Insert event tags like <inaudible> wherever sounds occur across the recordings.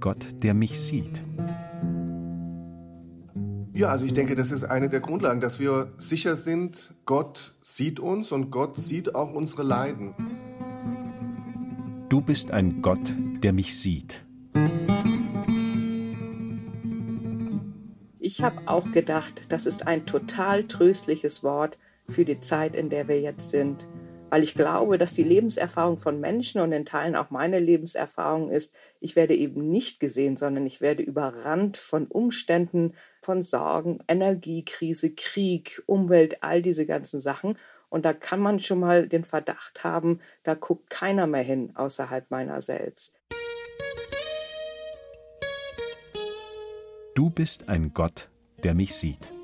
Gott, der mich sieht. Ja, also ich denke, das ist eine der Grundlagen, dass wir sicher sind, Gott sieht uns und Gott sieht auch unsere Leiden. Du bist ein Gott, der mich sieht. Ich habe auch gedacht, das ist ein total tröstliches Wort für die Zeit, in der wir jetzt sind weil ich glaube, dass die Lebenserfahrung von Menschen und in Teilen auch meine Lebenserfahrung ist, ich werde eben nicht gesehen, sondern ich werde überrannt von Umständen, von Sorgen, Energiekrise, Krieg, Umwelt, all diese ganzen Sachen. Und da kann man schon mal den Verdacht haben, da guckt keiner mehr hin außerhalb meiner selbst. Du bist ein Gott, der mich sieht.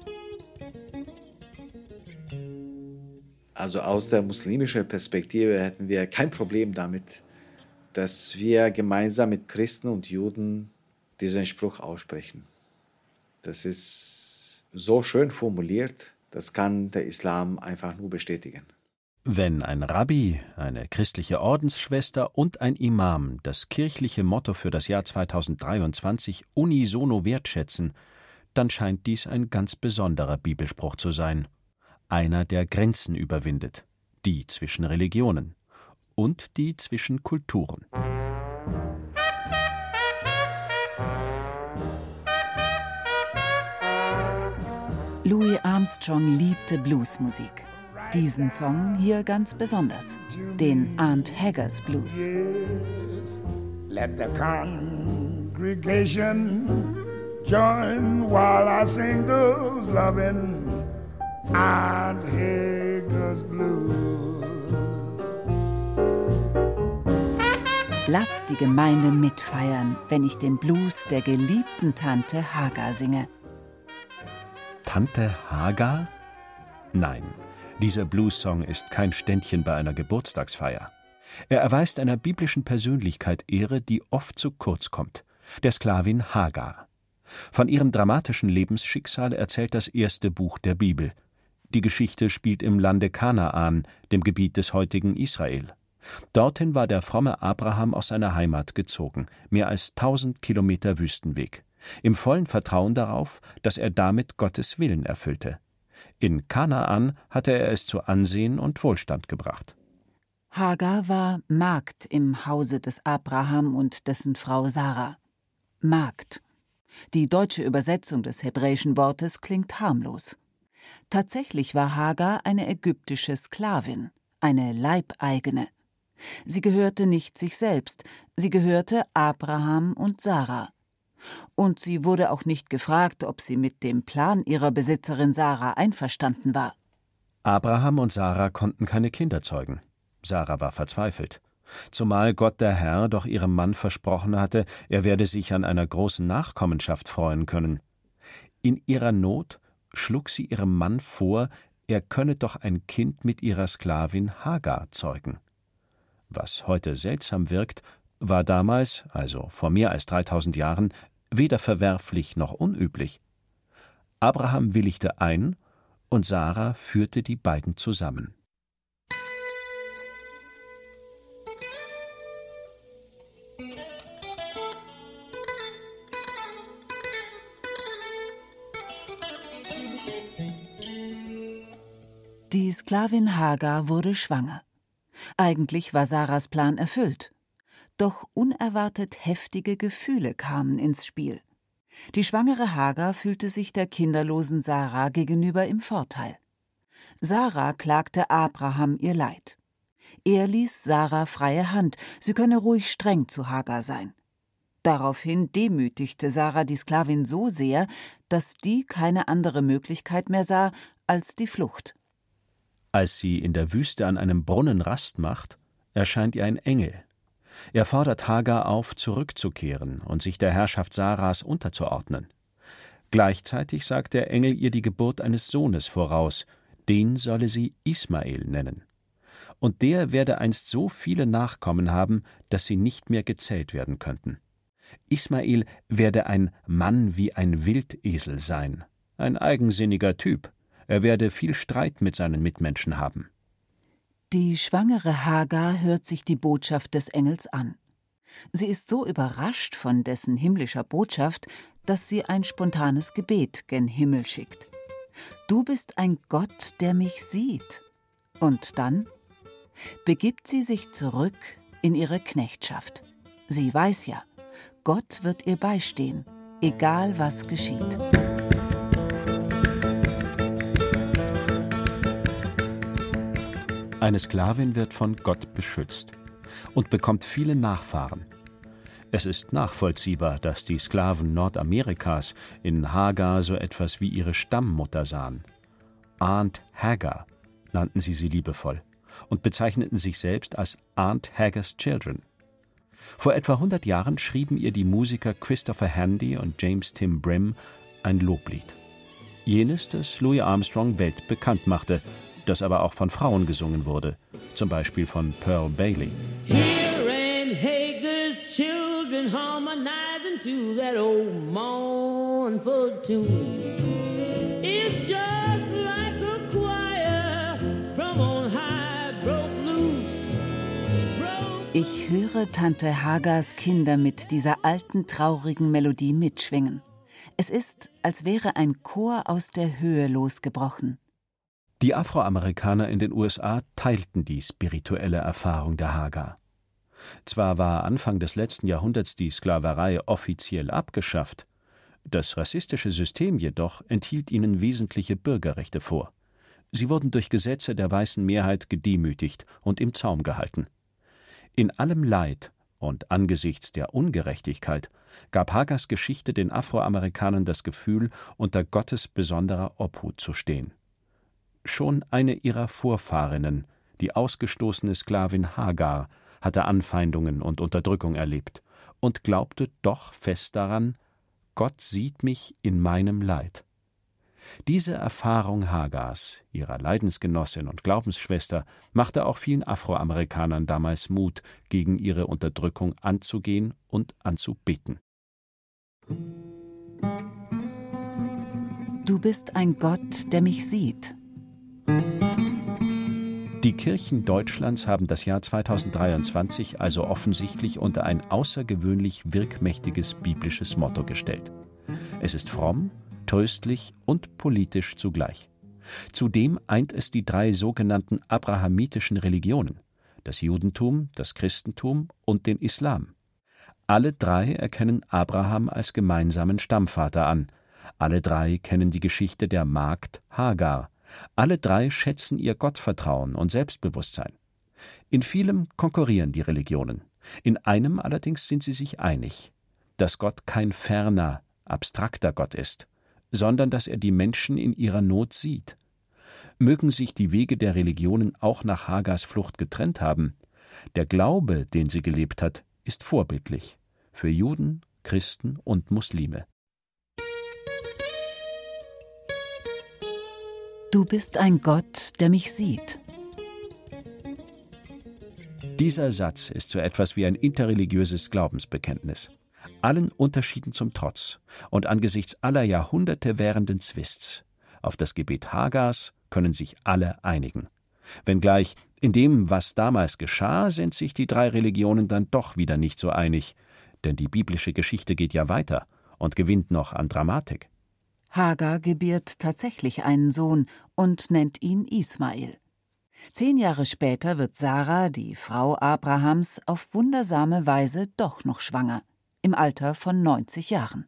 Also aus der muslimischen Perspektive hätten wir kein Problem damit, dass wir gemeinsam mit Christen und Juden diesen Spruch aussprechen. Das ist so schön formuliert, das kann der Islam einfach nur bestätigen. Wenn ein Rabbi, eine christliche Ordensschwester und ein Imam das kirchliche Motto für das Jahr 2023 unisono wertschätzen, dann scheint dies ein ganz besonderer Bibelspruch zu sein einer, der Grenzen überwindet, die zwischen Religionen und die zwischen Kulturen. Louis Armstrong liebte Bluesmusik. Diesen Song hier ganz besonders, den Aunt Haggers Blues. Let the congregation join while I sing those loving and Hager's Blues. Lass die Gemeinde mitfeiern, wenn ich den Blues der geliebten Tante Hagar singe. Tante Hagar? Nein, dieser Blues-Song ist kein Ständchen bei einer Geburtstagsfeier. Er erweist einer biblischen Persönlichkeit Ehre, die oft zu kurz kommt, der Sklavin Hagar. Von ihrem dramatischen Lebensschicksal erzählt das erste Buch der Bibel, die Geschichte spielt im Lande Kanaan, dem Gebiet des heutigen Israel. Dorthin war der fromme Abraham aus seiner Heimat gezogen, mehr als tausend Kilometer Wüstenweg, im vollen Vertrauen darauf, dass er damit Gottes Willen erfüllte. In Kanaan hatte er es zu Ansehen und Wohlstand gebracht. Hagar war Magd im Hause des Abraham und dessen Frau Sarah. Magd. Die deutsche Übersetzung des hebräischen Wortes klingt harmlos. Tatsächlich war Hagar eine ägyptische Sklavin, eine Leibeigene. Sie gehörte nicht sich selbst, sie gehörte Abraham und Sarah. Und sie wurde auch nicht gefragt, ob sie mit dem Plan ihrer Besitzerin Sarah einverstanden war. Abraham und Sarah konnten keine Kinder zeugen. Sarah war verzweifelt. Zumal Gott der Herr doch ihrem Mann versprochen hatte, er werde sich an einer großen Nachkommenschaft freuen können. In ihrer Not schlug sie ihrem Mann vor, er könne doch ein Kind mit ihrer Sklavin Hagar zeugen. Was heute seltsam wirkt, war damals, also vor mehr als 3000 Jahren, weder verwerflich noch unüblich. Abraham willigte ein und Sarah führte die beiden zusammen. Sklavin Hagar wurde schwanger. Eigentlich war Sarahs Plan erfüllt. Doch unerwartet heftige Gefühle kamen ins Spiel. Die schwangere Hagar fühlte sich der kinderlosen Sarah gegenüber im Vorteil. Sarah klagte Abraham ihr Leid. Er ließ Sarah freie Hand, sie könne ruhig streng zu Hagar sein. Daraufhin demütigte Sarah die Sklavin so sehr, dass die keine andere Möglichkeit mehr sah als die Flucht. Als sie in der Wüste an einem Brunnen Rast macht, erscheint ihr ein Engel. Er fordert Hagar auf, zurückzukehren und sich der Herrschaft Saras unterzuordnen. Gleichzeitig sagt der Engel ihr die Geburt eines Sohnes voraus, den solle sie Ismael nennen. Und der werde einst so viele Nachkommen haben, dass sie nicht mehr gezählt werden könnten. Ismael werde ein Mann wie ein Wildesel sein, ein eigensinniger Typ. Er werde viel Streit mit seinen Mitmenschen haben. Die schwangere Hagar hört sich die Botschaft des Engels an. Sie ist so überrascht von dessen himmlischer Botschaft, dass sie ein spontanes Gebet gen Himmel schickt. Du bist ein Gott, der mich sieht. Und dann begibt sie sich zurück in ihre Knechtschaft. Sie weiß ja, Gott wird ihr beistehen, egal was geschieht. Eine Sklavin wird von Gott beschützt und bekommt viele Nachfahren. Es ist nachvollziehbar, dass die Sklaven Nordamerikas in Hagar so etwas wie ihre Stammmutter sahen. Aunt Hagar nannten sie sie liebevoll und bezeichneten sich selbst als Aunt Haggars Children. Vor etwa 100 Jahren schrieben ihr die Musiker Christopher Handy und James Tim Brim ein Loblied. Jenes, das Louis Armstrong weltbekannt machte das aber auch von Frauen gesungen wurde, zum Beispiel von Pearl Bailey. Ich höre Tante Hagers Kinder mit dieser alten traurigen Melodie mitschwingen. Es ist, als wäre ein Chor aus der Höhe losgebrochen. Die Afroamerikaner in den USA teilten die spirituelle Erfahrung der Hagar. Zwar war Anfang des letzten Jahrhunderts die Sklaverei offiziell abgeschafft, das rassistische System jedoch enthielt ihnen wesentliche Bürgerrechte vor. Sie wurden durch Gesetze der weißen Mehrheit gedemütigt und im Zaum gehalten. In allem Leid und angesichts der Ungerechtigkeit gab Hagers Geschichte den Afroamerikanern das Gefühl, unter Gottes besonderer Obhut zu stehen. Schon eine ihrer Vorfahrinnen, die ausgestoßene Sklavin Hagar, hatte Anfeindungen und Unterdrückung erlebt und glaubte doch fest daran, Gott sieht mich in meinem Leid. Diese Erfahrung Hagars, ihrer Leidensgenossin und Glaubensschwester, machte auch vielen Afroamerikanern damals Mut, gegen ihre Unterdrückung anzugehen und anzubeten. Du bist ein Gott, der mich sieht, die Kirchen Deutschlands haben das Jahr 2023 also offensichtlich unter ein außergewöhnlich wirkmächtiges biblisches Motto gestellt. Es ist fromm, tröstlich und politisch zugleich. Zudem eint es die drei sogenannten abrahamitischen Religionen, das Judentum, das Christentum und den Islam. Alle drei erkennen Abraham als gemeinsamen Stammvater an. Alle drei kennen die Geschichte der Magd Hagar, alle drei schätzen ihr Gottvertrauen und Selbstbewusstsein. In vielem konkurrieren die Religionen. In einem allerdings sind sie sich einig, dass Gott kein ferner, abstrakter Gott ist, sondern dass er die Menschen in ihrer Not sieht. Mögen sich die Wege der Religionen auch nach Hagars Flucht getrennt haben, der Glaube, den sie gelebt hat, ist vorbildlich für Juden, Christen und Muslime. Du bist ein Gott, der mich sieht. Dieser Satz ist so etwas wie ein interreligiöses Glaubensbekenntnis. Allen Unterschieden zum Trotz und angesichts aller Jahrhunderte währenden Zwists. Auf das Gebet Hagars können sich alle einigen. Wenngleich in dem, was damals geschah, sind sich die drei Religionen dann doch wieder nicht so einig, denn die biblische Geschichte geht ja weiter und gewinnt noch an Dramatik. Hagar gebiert tatsächlich einen Sohn und nennt ihn Ismael. Zehn Jahre später wird Sarah, die Frau Abrahams, auf wundersame Weise doch noch schwanger, im Alter von 90 Jahren.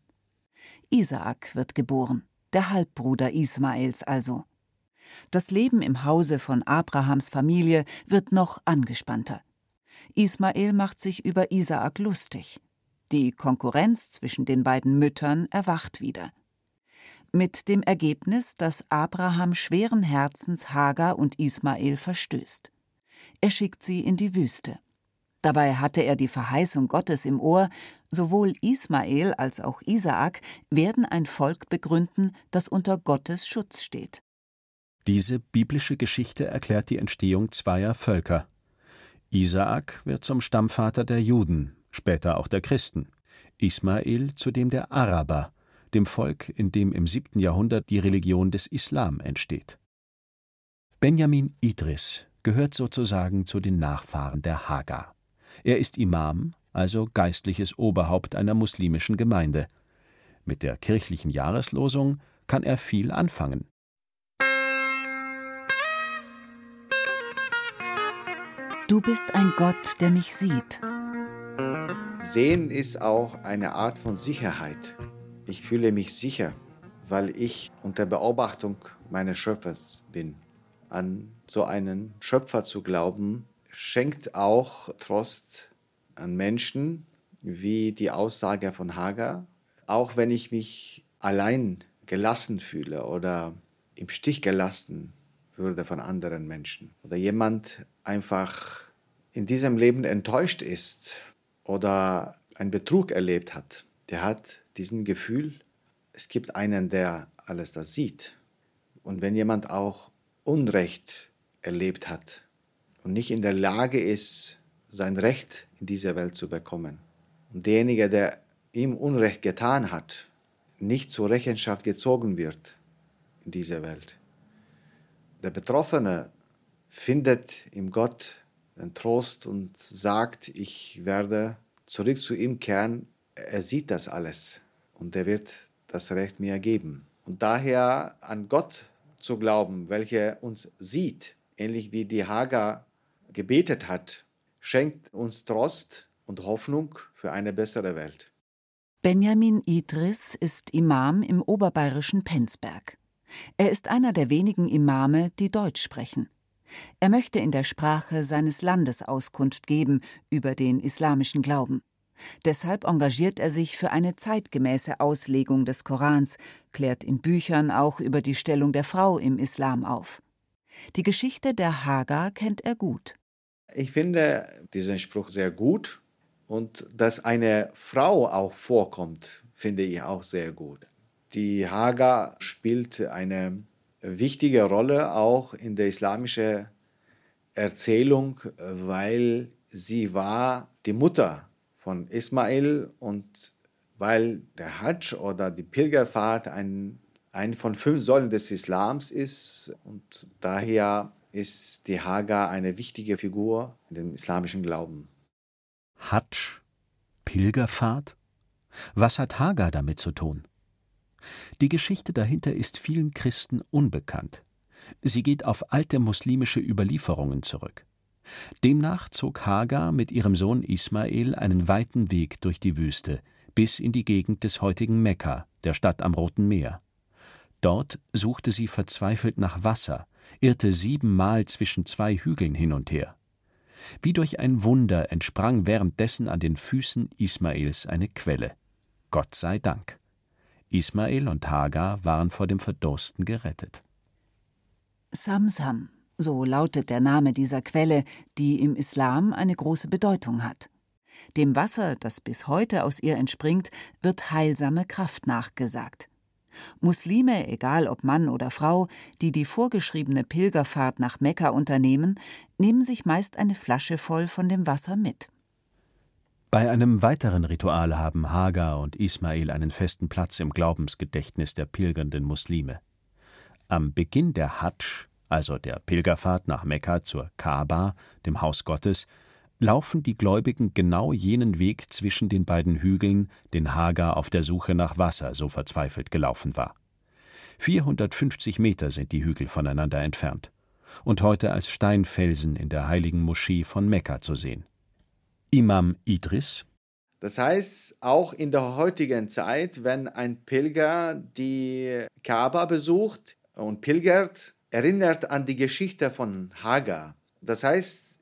Isaak wird geboren, der Halbbruder Ismaels also. Das Leben im Hause von Abrahams Familie wird noch angespannter. Ismael macht sich über Isaak lustig. Die Konkurrenz zwischen den beiden Müttern erwacht wieder mit dem Ergebnis, dass Abraham schweren Herzens Hagar und Ismael verstößt. Er schickt sie in die Wüste. Dabei hatte er die Verheißung Gottes im Ohr, sowohl Ismael als auch Isaak werden ein Volk begründen, das unter Gottes Schutz steht. Diese biblische Geschichte erklärt die Entstehung zweier Völker. Isaak wird zum Stammvater der Juden, später auch der Christen. Ismael zu dem der Araber, dem Volk, in dem im siebten Jahrhundert die Religion des Islam entsteht. Benjamin Idris gehört sozusagen zu den Nachfahren der Hagar. Er ist Imam, also geistliches Oberhaupt einer muslimischen Gemeinde. Mit der kirchlichen Jahreslosung kann er viel anfangen. Du bist ein Gott, der mich sieht. Sehen ist auch eine Art von Sicherheit. Ich fühle mich sicher, weil ich unter Beobachtung meines Schöpfers bin. An so einen Schöpfer zu glauben, schenkt auch Trost an Menschen, wie die Aussage von Hagar. Auch wenn ich mich allein gelassen fühle oder im Stich gelassen würde von anderen Menschen oder jemand einfach in diesem Leben enttäuscht ist oder einen Betrug erlebt hat, der hat diesen Gefühl, es gibt einen, der alles das sieht. Und wenn jemand auch Unrecht erlebt hat und nicht in der Lage ist, sein Recht in dieser Welt zu bekommen, und derjenige, der ihm Unrecht getan hat, nicht zur Rechenschaft gezogen wird in dieser Welt, der Betroffene findet im Gott den Trost und sagt, ich werde zurück zu ihm kehren. Er sieht das alles und er wird das Recht mir geben. Und daher an Gott zu glauben, welcher uns sieht, ähnlich wie die Hagar gebetet hat, schenkt uns Trost und Hoffnung für eine bessere Welt. Benjamin Idris ist Imam im oberbayerischen Penzberg. Er ist einer der wenigen Imame, die Deutsch sprechen. Er möchte in der Sprache seines Landes Auskunft geben über den islamischen Glauben. Deshalb engagiert er sich für eine zeitgemäße Auslegung des Korans, klärt in Büchern auch über die Stellung der Frau im Islam auf. Die Geschichte der Hagar kennt er gut. Ich finde diesen Spruch sehr gut und dass eine Frau auch vorkommt, finde ich auch sehr gut. Die Hagar spielt eine wichtige Rolle auch in der islamischen Erzählung, weil sie war die Mutter von Ismail und weil der Hajj oder die Pilgerfahrt ein, ein von fünf Säulen des Islams ist und daher ist die Hagar eine wichtige Figur in dem islamischen Glauben. Hajj? Pilgerfahrt? Was hat Hagar damit zu tun? Die Geschichte dahinter ist vielen Christen unbekannt. Sie geht auf alte muslimische Überlieferungen zurück. Demnach zog Hagar mit ihrem Sohn Ismael einen weiten Weg durch die Wüste bis in die Gegend des heutigen Mekka, der Stadt am Roten Meer. Dort suchte sie verzweifelt nach Wasser, irrte siebenmal zwischen zwei Hügeln hin und her. Wie durch ein Wunder entsprang währenddessen an den Füßen Ismaels eine Quelle. Gott sei Dank. Ismael und Hagar waren vor dem Verdursten gerettet. Samsam, so lautet der Name dieser Quelle, die im Islam eine große Bedeutung hat. Dem Wasser, das bis heute aus ihr entspringt, wird heilsame Kraft nachgesagt. Muslime, egal ob Mann oder Frau, die die vorgeschriebene Pilgerfahrt nach Mekka unternehmen, nehmen sich meist eine Flasche voll von dem Wasser mit. Bei einem weiteren Ritual haben Hagar und Ismael einen festen Platz im Glaubensgedächtnis der pilgernden Muslime. Am Beginn der Hadsch, also der Pilgerfahrt nach Mekka zur Kaaba, dem Haus Gottes, laufen die Gläubigen genau jenen Weg zwischen den beiden Hügeln, den Hagar auf der Suche nach Wasser so verzweifelt gelaufen war. 450 Meter sind die Hügel voneinander entfernt und heute als Steinfelsen in der heiligen Moschee von Mekka zu sehen. Imam Idris. Das heißt, auch in der heutigen Zeit, wenn ein Pilger die Kaaba besucht und pilgert, erinnert an die Geschichte von Hagar. Das heißt,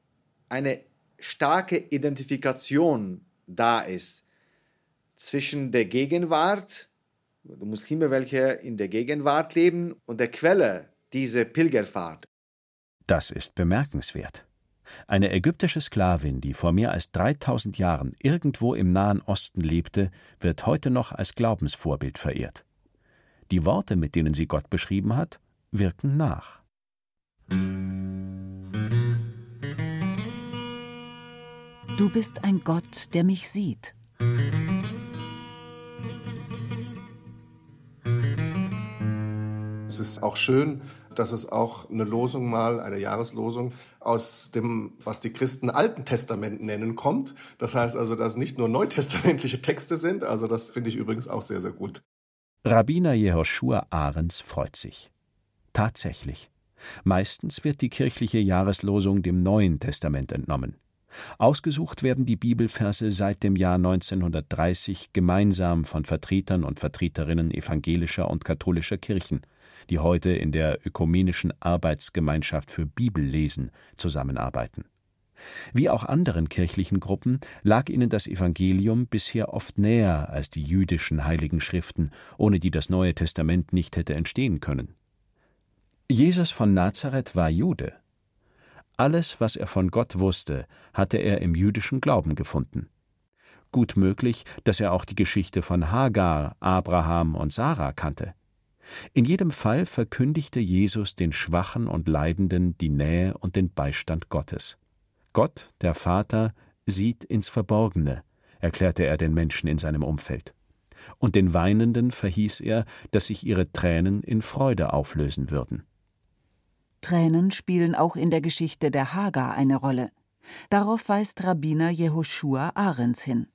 eine starke Identifikation da ist zwischen der Gegenwart, die Muslime, welche in der Gegenwart leben, und der Quelle dieser Pilgerfahrt. Das ist bemerkenswert. Eine ägyptische Sklavin, die vor mehr als 3000 Jahren irgendwo im Nahen Osten lebte, wird heute noch als Glaubensvorbild verehrt. Die Worte, mit denen sie Gott beschrieben hat, wirken nach. Du bist ein Gott, der mich sieht. Es ist auch schön, dass es auch eine Losung mal, eine Jahreslosung aus dem, was die Christen Alten Testament nennen, kommt. Das heißt also, dass nicht nur neutestamentliche Texte sind. Also das finde ich übrigens auch sehr, sehr gut. Rabbiner Jehoshua Ahrens freut sich. Tatsächlich. Meistens wird die kirchliche Jahreslosung dem Neuen Testament entnommen. Ausgesucht werden die Bibelverse seit dem Jahr 1930 gemeinsam von Vertretern und Vertreterinnen evangelischer und katholischer Kirchen, die heute in der Ökumenischen Arbeitsgemeinschaft für Bibellesen zusammenarbeiten. Wie auch anderen kirchlichen Gruppen lag ihnen das Evangelium bisher oft näher als die jüdischen heiligen Schriften, ohne die das Neue Testament nicht hätte entstehen können. Jesus von Nazareth war Jude. Alles, was er von Gott wusste, hatte er im jüdischen Glauben gefunden. Gut möglich, dass er auch die Geschichte von Hagar, Abraham und Sarah kannte. In jedem Fall verkündigte Jesus den Schwachen und Leidenden die Nähe und den Beistand Gottes. Gott, der Vater, sieht ins Verborgene, erklärte er den Menschen in seinem Umfeld. Und den Weinenden verhieß er, dass sich ihre Tränen in Freude auflösen würden. Tränen spielen auch in der Geschichte der Hagar eine Rolle. Darauf weist Rabbiner Jehoshua Ahrens hin.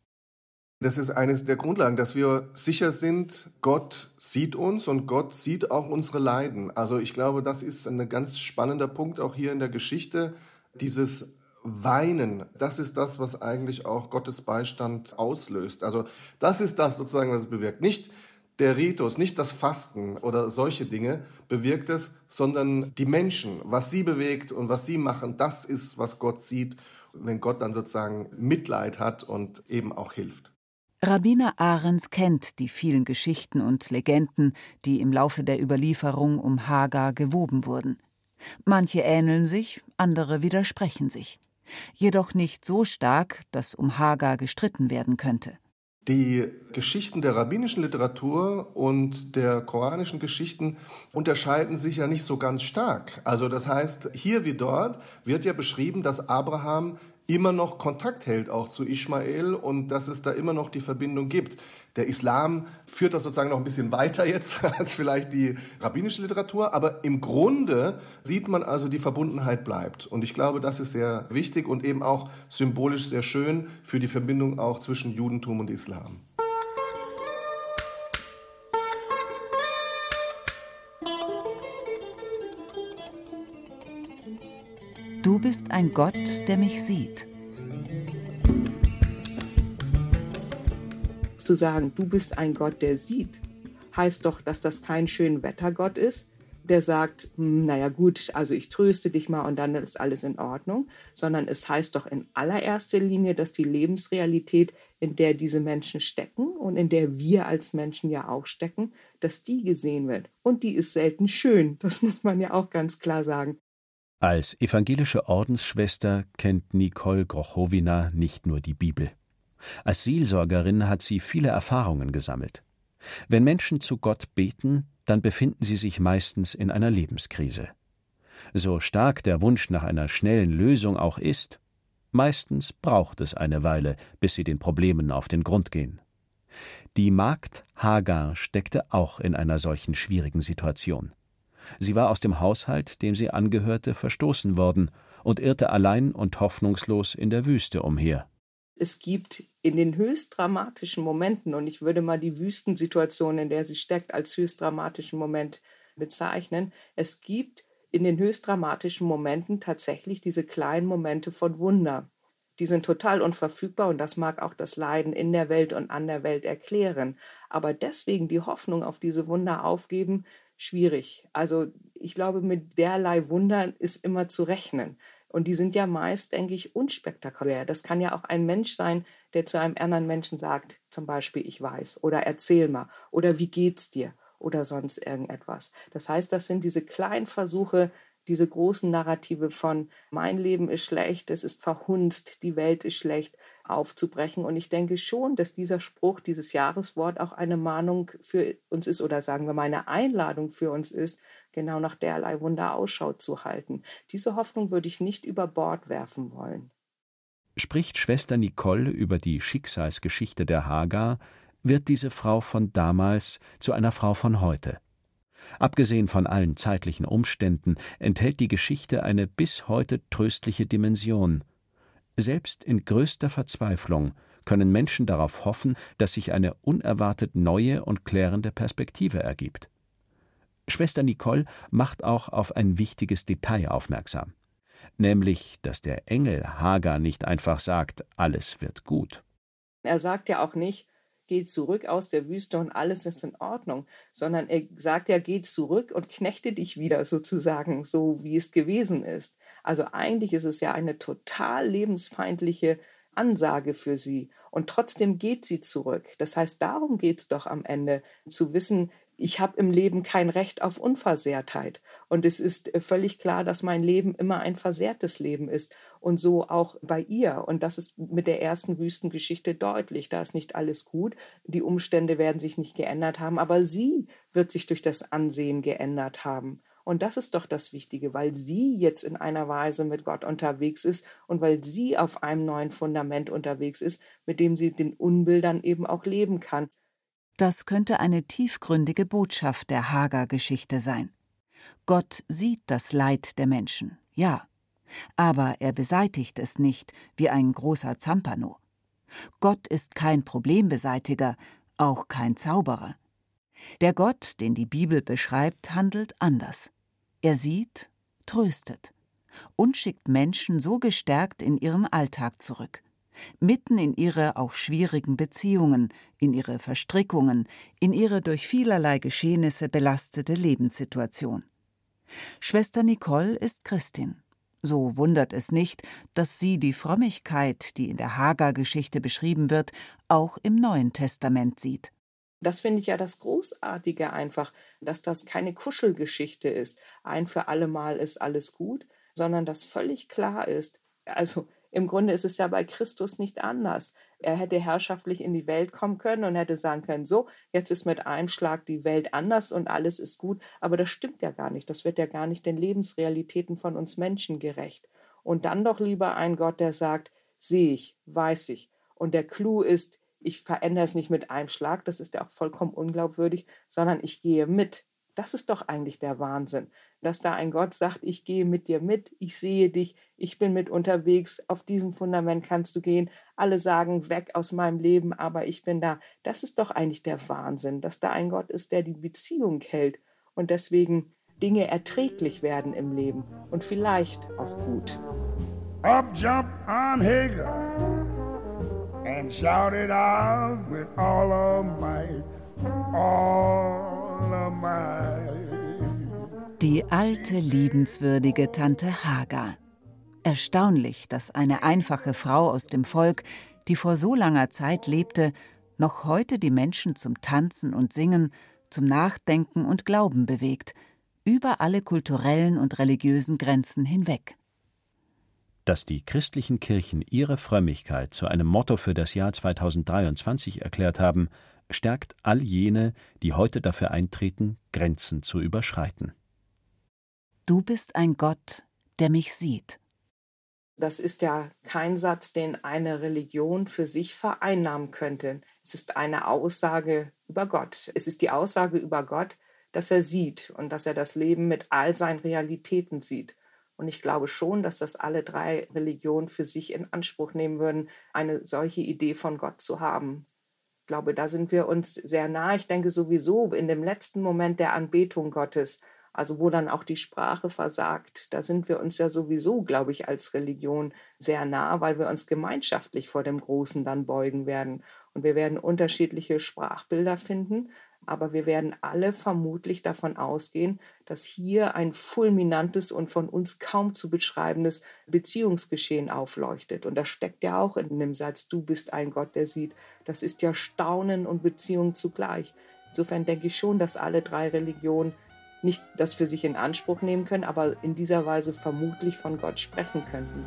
Das ist eines der Grundlagen, dass wir sicher sind, Gott sieht uns und Gott sieht auch unsere Leiden. Also ich glaube, das ist ein ganz spannender Punkt auch hier in der Geschichte. Dieses Weinen, das ist das, was eigentlich auch Gottes Beistand auslöst. Also das ist das sozusagen, was es bewirkt. Nicht der Ritus, nicht das Fasten oder solche Dinge bewirkt es, sondern die Menschen, was sie bewegt und was sie machen, das ist, was Gott sieht, wenn Gott dann sozusagen Mitleid hat und eben auch hilft. Rabbiner Ahrens kennt die vielen Geschichten und Legenden, die im Laufe der Überlieferung um Hagar gewoben wurden. Manche ähneln sich, andere widersprechen sich. Jedoch nicht so stark, dass um Hagar gestritten werden könnte. Die Geschichten der rabbinischen Literatur und der koranischen Geschichten unterscheiden sich ja nicht so ganz stark. Also das heißt, hier wie dort wird ja beschrieben, dass Abraham immer noch Kontakt hält, auch zu Ismael und dass es da immer noch die Verbindung gibt. Der Islam führt das sozusagen noch ein bisschen weiter jetzt <laughs> als vielleicht die rabbinische Literatur, aber im Grunde sieht man also, die Verbundenheit bleibt. Und ich glaube, das ist sehr wichtig und eben auch symbolisch sehr schön für die Verbindung auch zwischen Judentum und Islam. Du bist ein Gott, der mich sieht. Zu sagen, du bist ein Gott, der sieht, heißt doch, dass das kein Schönwettergott ist, der sagt, hm, naja gut, also ich tröste dich mal und dann ist alles in Ordnung, sondern es heißt doch in allererster Linie, dass die Lebensrealität, in der diese Menschen stecken und in der wir als Menschen ja auch stecken, dass die gesehen wird. Und die ist selten schön, das <laughs> muss man ja auch ganz klar sagen. Als evangelische Ordensschwester kennt Nicole Grochowina nicht nur die Bibel. Als Seelsorgerin hat sie viele Erfahrungen gesammelt. Wenn Menschen zu Gott beten, dann befinden sie sich meistens in einer Lebenskrise. So stark der Wunsch nach einer schnellen Lösung auch ist, meistens braucht es eine Weile, bis sie den Problemen auf den Grund gehen. Die Magd Hagar steckte auch in einer solchen schwierigen Situation. Sie war aus dem Haushalt, dem sie angehörte, verstoßen worden und irrte allein und hoffnungslos in der Wüste umher. Es gibt in den höchst dramatischen Momenten, und ich würde mal die Wüstensituation, in der sie steckt, als höchst dramatischen Moment bezeichnen, es gibt in den höchst dramatischen Momenten tatsächlich diese kleinen Momente von Wunder. Die sind total unverfügbar und das mag auch das Leiden in der Welt und an der Welt erklären. Aber deswegen die Hoffnung auf diese Wunder aufgeben, schwierig. Also ich glaube, mit derlei Wundern ist immer zu rechnen. Und die sind ja meist, denke ich, unspektakulär. Das kann ja auch ein Mensch sein, der zu einem anderen Menschen sagt, zum Beispiel, ich weiß, oder erzähl mal, oder wie geht's dir, oder sonst irgendetwas. Das heißt, das sind diese kleinen Versuche, diese großen Narrative von mein Leben ist schlecht, es ist verhunzt, die Welt ist schlecht, aufzubrechen. Und ich denke schon, dass dieser Spruch, dieses Jahreswort auch eine Mahnung für uns ist oder sagen wir mal eine Einladung für uns ist, genau nach derlei Wunder Ausschau zu halten. Diese Hoffnung würde ich nicht über Bord werfen wollen. Spricht Schwester Nicole über die Schicksalsgeschichte der Hagar, wird diese Frau von damals zu einer Frau von heute. Abgesehen von allen zeitlichen Umständen enthält die Geschichte eine bis heute tröstliche Dimension. Selbst in größter Verzweiflung können Menschen darauf hoffen, dass sich eine unerwartet neue und klärende Perspektive ergibt. Schwester Nicole macht auch auf ein wichtiges Detail aufmerksam, nämlich, dass der Engel Hagar nicht einfach sagt, alles wird gut. Er sagt ja auch nicht, geh zurück aus der Wüste und alles ist in Ordnung, sondern er sagt ja, geh zurück und knechte dich wieder sozusagen, so wie es gewesen ist. Also eigentlich ist es ja eine total lebensfeindliche Ansage für sie. Und trotzdem geht sie zurück. Das heißt, darum geht es doch am Ende, zu wissen, ich habe im Leben kein Recht auf Unversehrtheit. Und es ist äh, völlig klar, dass mein Leben immer ein versehrtes Leben ist. Und so auch bei ihr. Und das ist mit der ersten Wüstengeschichte deutlich. Da ist nicht alles gut. Die Umstände werden sich nicht geändert haben. Aber sie wird sich durch das Ansehen geändert haben. Und das ist doch das Wichtige, weil sie jetzt in einer Weise mit Gott unterwegs ist und weil sie auf einem neuen Fundament unterwegs ist, mit dem sie den Unbildern eben auch leben kann. Das könnte eine tiefgründige Botschaft der Hagar-Geschichte sein. Gott sieht das Leid der Menschen, ja, aber er beseitigt es nicht wie ein großer Zampano. Gott ist kein Problembeseitiger, auch kein Zauberer. Der Gott, den die Bibel beschreibt, handelt anders. Er sieht, tröstet und schickt Menschen so gestärkt in ihren Alltag zurück mitten in ihre auch schwierigen Beziehungen, in ihre Verstrickungen, in ihre durch vielerlei Geschehnisse belastete Lebenssituation. Schwester Nicole ist Christin. So wundert es nicht, dass sie die Frömmigkeit, die in der Hagar-Geschichte beschrieben wird, auch im Neuen Testament sieht. Das finde ich ja das Großartige einfach, dass das keine Kuschelgeschichte ist. Ein für alle Mal ist alles gut, sondern dass völlig klar ist, also im Grunde ist es ja bei Christus nicht anders. Er hätte herrschaftlich in die Welt kommen können und hätte sagen können, so, jetzt ist mit einem Schlag die Welt anders und alles ist gut. Aber das stimmt ja gar nicht. Das wird ja gar nicht den Lebensrealitäten von uns Menschen gerecht. Und dann doch lieber ein Gott, der sagt, sehe ich, weiß ich. Und der Clou ist, ich verändere es nicht mit einem Schlag, das ist ja auch vollkommen unglaubwürdig, sondern ich gehe mit. Das ist doch eigentlich der Wahnsinn, dass da ein Gott sagt, ich gehe mit dir mit, ich sehe dich, ich bin mit unterwegs, auf diesem Fundament kannst du gehen. Alle sagen, weg aus meinem Leben, aber ich bin da. Das ist doch eigentlich der Wahnsinn, dass da ein Gott ist, der die Beziehung hält und deswegen Dinge erträglich werden im Leben und vielleicht auch gut. Up jump on Hagar and shout it out with all of might. All die alte, liebenswürdige Tante Hagar. Erstaunlich, dass eine einfache Frau aus dem Volk, die vor so langer Zeit lebte, noch heute die Menschen zum Tanzen und Singen, zum Nachdenken und Glauben bewegt, über alle kulturellen und religiösen Grenzen hinweg. Dass die christlichen Kirchen ihre Frömmigkeit zu einem Motto für das Jahr 2023 erklärt haben, stärkt all jene, die heute dafür eintreten, Grenzen zu überschreiten. Du bist ein Gott, der mich sieht. Das ist ja kein Satz, den eine Religion für sich vereinnahmen könnte. Es ist eine Aussage über Gott. Es ist die Aussage über Gott, dass er sieht und dass er das Leben mit all seinen Realitäten sieht. Und ich glaube schon, dass das alle drei Religionen für sich in Anspruch nehmen würden, eine solche Idee von Gott zu haben glaube, da sind wir uns sehr nah. Ich denke sowieso in dem letzten Moment der Anbetung Gottes, also wo dann auch die Sprache versagt, da sind wir uns ja sowieso, glaube ich, als Religion sehr nah, weil wir uns gemeinschaftlich vor dem Großen dann beugen werden. Und wir werden unterschiedliche Sprachbilder finden, aber wir werden alle vermutlich davon ausgehen, dass hier ein fulminantes und von uns kaum zu beschreibendes Beziehungsgeschehen aufleuchtet. Und das steckt ja auch in dem Satz, du bist ein Gott, der sieht. Das ist ja Staunen und Beziehung zugleich. Insofern denke ich schon, dass alle drei Religionen nicht das für sich in Anspruch nehmen können, aber in dieser Weise vermutlich von Gott sprechen könnten.